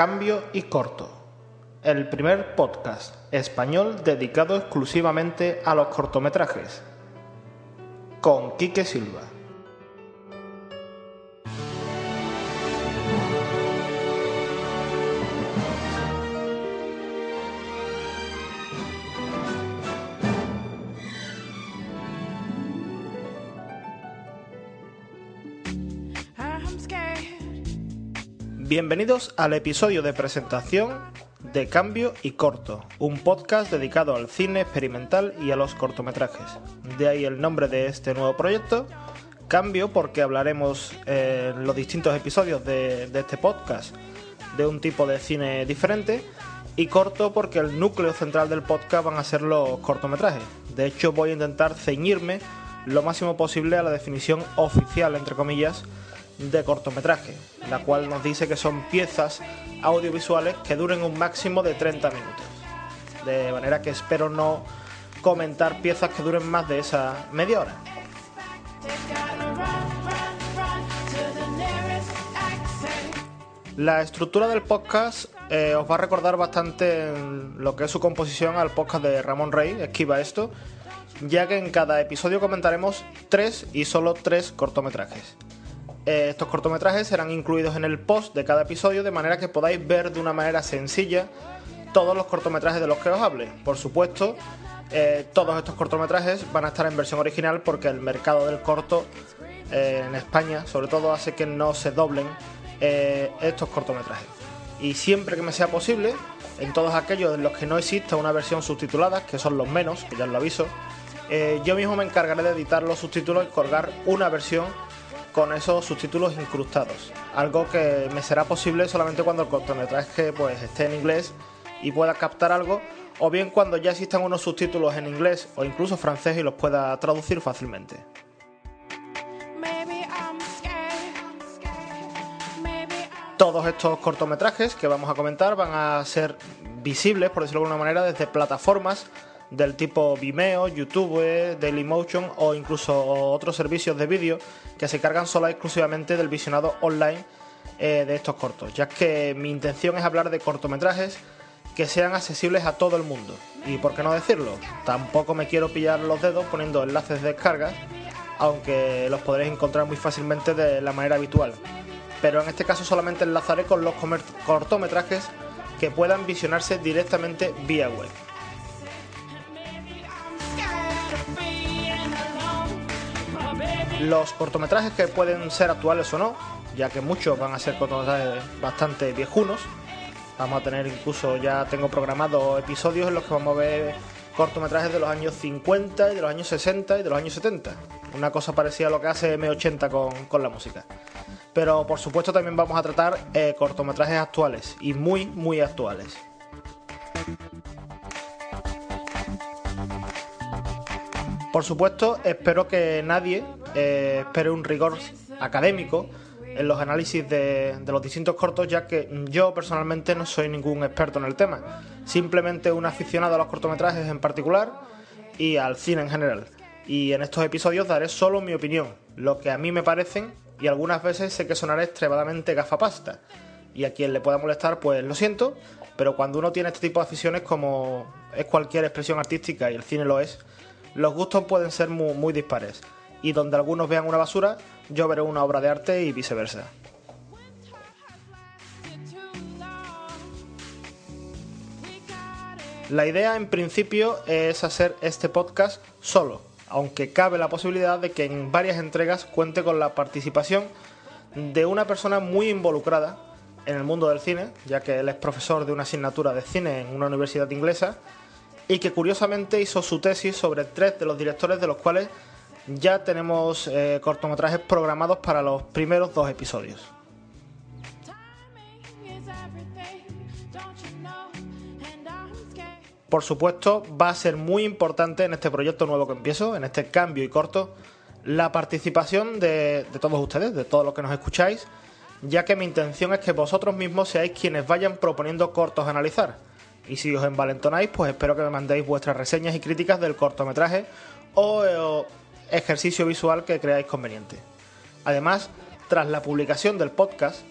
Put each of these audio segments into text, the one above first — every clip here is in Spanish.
Cambio y Corto, el primer podcast español dedicado exclusivamente a los cortometrajes, con Quique Silva. Bienvenidos al episodio de presentación de Cambio y Corto, un podcast dedicado al cine experimental y a los cortometrajes. De ahí el nombre de este nuevo proyecto. Cambio porque hablaremos eh, en los distintos episodios de, de este podcast de un tipo de cine diferente y corto porque el núcleo central del podcast van a ser los cortometrajes. De hecho voy a intentar ceñirme lo máximo posible a la definición oficial, entre comillas, de cortometraje, la cual nos dice que son piezas audiovisuales que duren un máximo de 30 minutos. De manera que espero no comentar piezas que duren más de esa media hora. La estructura del podcast eh, os va a recordar bastante lo que es su composición al podcast de Ramón Rey, Esquiva esto, ya que en cada episodio comentaremos tres y solo tres cortometrajes. Eh, estos cortometrajes serán incluidos en el post de cada episodio de manera que podáis ver de una manera sencilla todos los cortometrajes de los que os hable. Por supuesto, eh, todos estos cortometrajes van a estar en versión original porque el mercado del corto eh, en España, sobre todo, hace que no se doblen estos cortometrajes. Y siempre que me sea posible, en todos aquellos en los que no exista una versión subtitulada, que son los menos, que ya os lo aviso, yo mismo me encargaré de editar los subtítulos y colgar una versión con esos subtítulos incrustados. Algo que me será posible solamente cuando el cortometraje pues, esté en inglés y pueda captar algo, o bien cuando ya existan unos subtítulos en inglés o incluso francés y los pueda traducir fácilmente. Todos estos cortometrajes que vamos a comentar van a ser visibles, por decirlo de alguna manera, desde plataformas del tipo Vimeo, YouTube, Dailymotion o incluso otros servicios de vídeo que se cargan sola exclusivamente del visionado online eh, de estos cortos, ya que mi intención es hablar de cortometrajes que sean accesibles a todo el mundo. Y por qué no decirlo, tampoco me quiero pillar los dedos poniendo enlaces de descargas, aunque los podréis encontrar muy fácilmente de la manera habitual. Pero en este caso solamente enlazaré con los cortometrajes que puedan visionarse directamente vía web. Los cortometrajes que pueden ser actuales o no, ya que muchos van a ser cortometrajes bastante viejunos. Vamos a tener incluso, ya tengo programados episodios en los que vamos a ver cortometrajes de los años 50 y de los años 60 y de los años 70. Una cosa parecida a lo que hace M80 con, la música. Pero por supuesto también vamos a tratar eh, cortometrajes actuales y muy, muy actuales. Por supuesto, espero que nadie eh, espere un rigor académico en los análisis de, los distintos cortos, ya que yo personalmente no soy ningún experto en el tema, simplemente un aficionado a los cortometrajes en particular y al cine en general. Y en estos episodios daré solo mi opinión, lo que a mí me parecen, y algunas veces sé que sonaré extremadamente gafapasta. Y a quien le pueda molestar, pues lo siento, pero cuando uno tiene este tipo de aficiones, como es cualquier expresión artística y el cine lo es, los gustos pueden ser muy, dispares, y donde algunos vean una basura, yo veré una obra de arte y viceversa. La idea en principio es hacer este podcast solo, aunque cabe la posibilidad de que en varias entregas cuente con la participación de una persona muy involucrada en el mundo del cine, ya que él es profesor de una asignatura de cine en una universidad inglesa y que curiosamente hizo su tesis sobre tres de los directores de los cuales ya tenemos eh, cortometrajes programados para los primeros dos episodios. Por supuesto, va a ser muy importante en este proyecto nuevo que empiezo, en este cambio y corto, la participación de, de todos ustedes, de todos los que nos escucháis, ya que mi intención es que vosotros mismos seáis quienes vayan proponiendo cortos a analizar y si os envalentonáis, pues espero que me mandéis vuestras reseñas y críticas del cortometraje o, eh, ejercicio visual que creáis conveniente. Además, tras la publicación del podcast,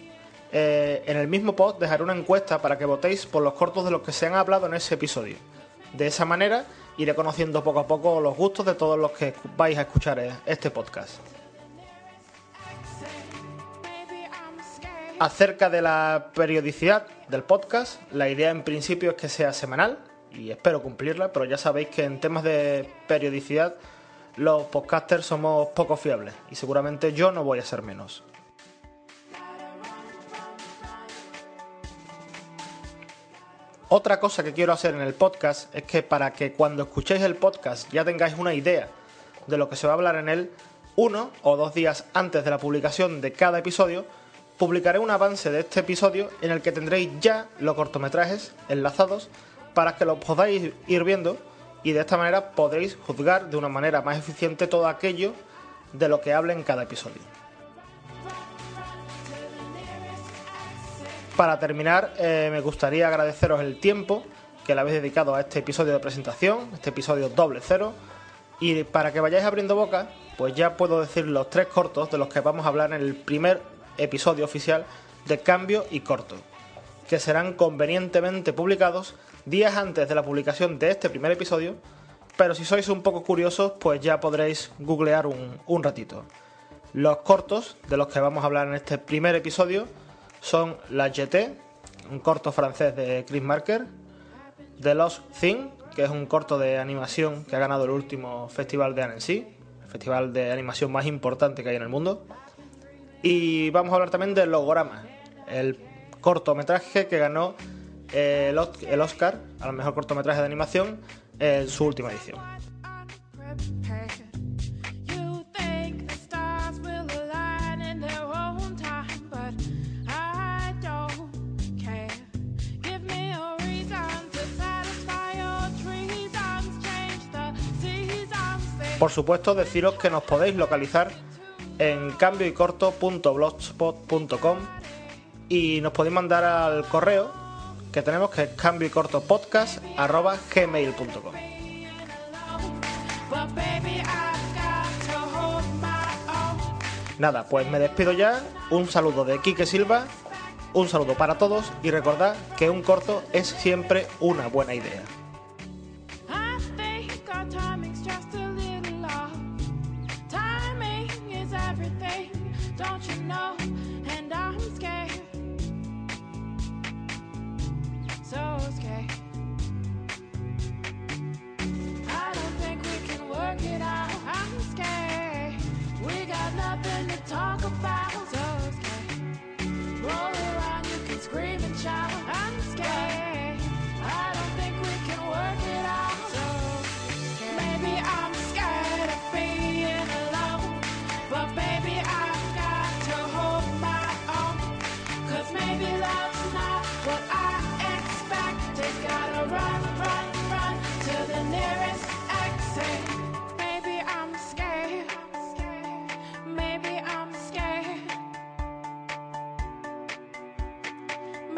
eh, en el mismo post dejaré una encuesta para que votéis por los cortos de los que se han hablado en ese episodio. De esa manera iré conociendo poco a poco los gustos de todos los que vais a escuchar eh, este podcast. Acerca de la periodicidad del podcast, la idea en principio es que sea semanal y espero cumplirla, pero ya sabéis que en temas de periodicidad los podcasters somos poco fiables y seguramente yo no voy a ser menos. Otra cosa que quiero hacer en el podcast es que para que cuando escuchéis el podcast ya tengáis una idea de lo que se va a hablar en él, uno o dos días antes de la publicación de cada episodio, publicaré un avance de este episodio en el que tendréis ya los cortometrajes enlazados para que los podáis ir viendo y de esta manera podréis juzgar de una manera más eficiente todo aquello de lo que hable en cada episodio. Para terminar, eh, me gustaría agradeceros el tiempo que le habéis dedicado a este episodio de presentación, este episodio doble cero. Y para que vayáis abriendo boca, pues ya puedo decir los tres cortos de los que vamos a hablar en el primer episodio oficial de Cambio y Corto, que serán convenientemente publicados días antes de la publicación de este primer episodio, pero si sois un poco curiosos, pues ya podréis googlear un, un ratito. Los cortos de los que vamos a hablar en este primer episodio son La GT, un corto francés de Chris Marker, The Lost Thing, que es un corto de animación que ha ganado el último festival de Annecy, el festival de animación más importante que hay en el mundo. Y vamos a hablar también de Logorama, el cortometraje que ganó el Oscar al mejor cortometraje de animación en su última edición. Por supuesto, deciros que nos podéis localizar en cambioycorto.blogspot.com y nos podéis mandar al correo que tenemos que es cambioycortopodcast.gmail.com Nada, pues me despido ya. Un saludo de Quique Silva, un saludo para todos y recordad que un corto es siempre una buena idea.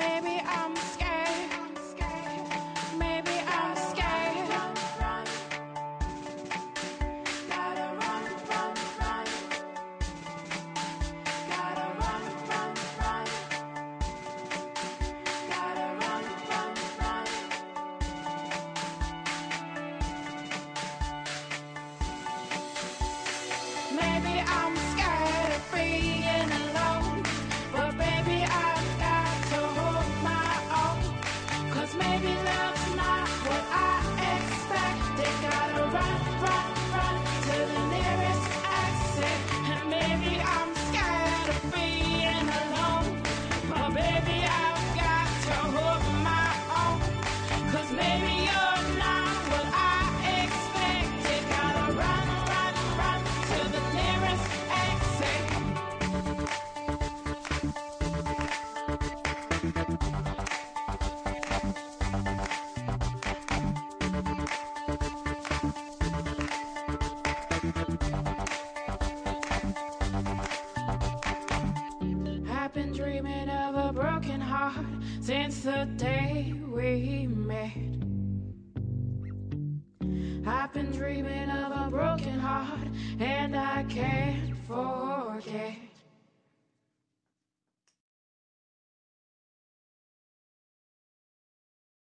Baby, I'm scared. Since the day we met. I've been dreaming of a broken heart, and I can't forget.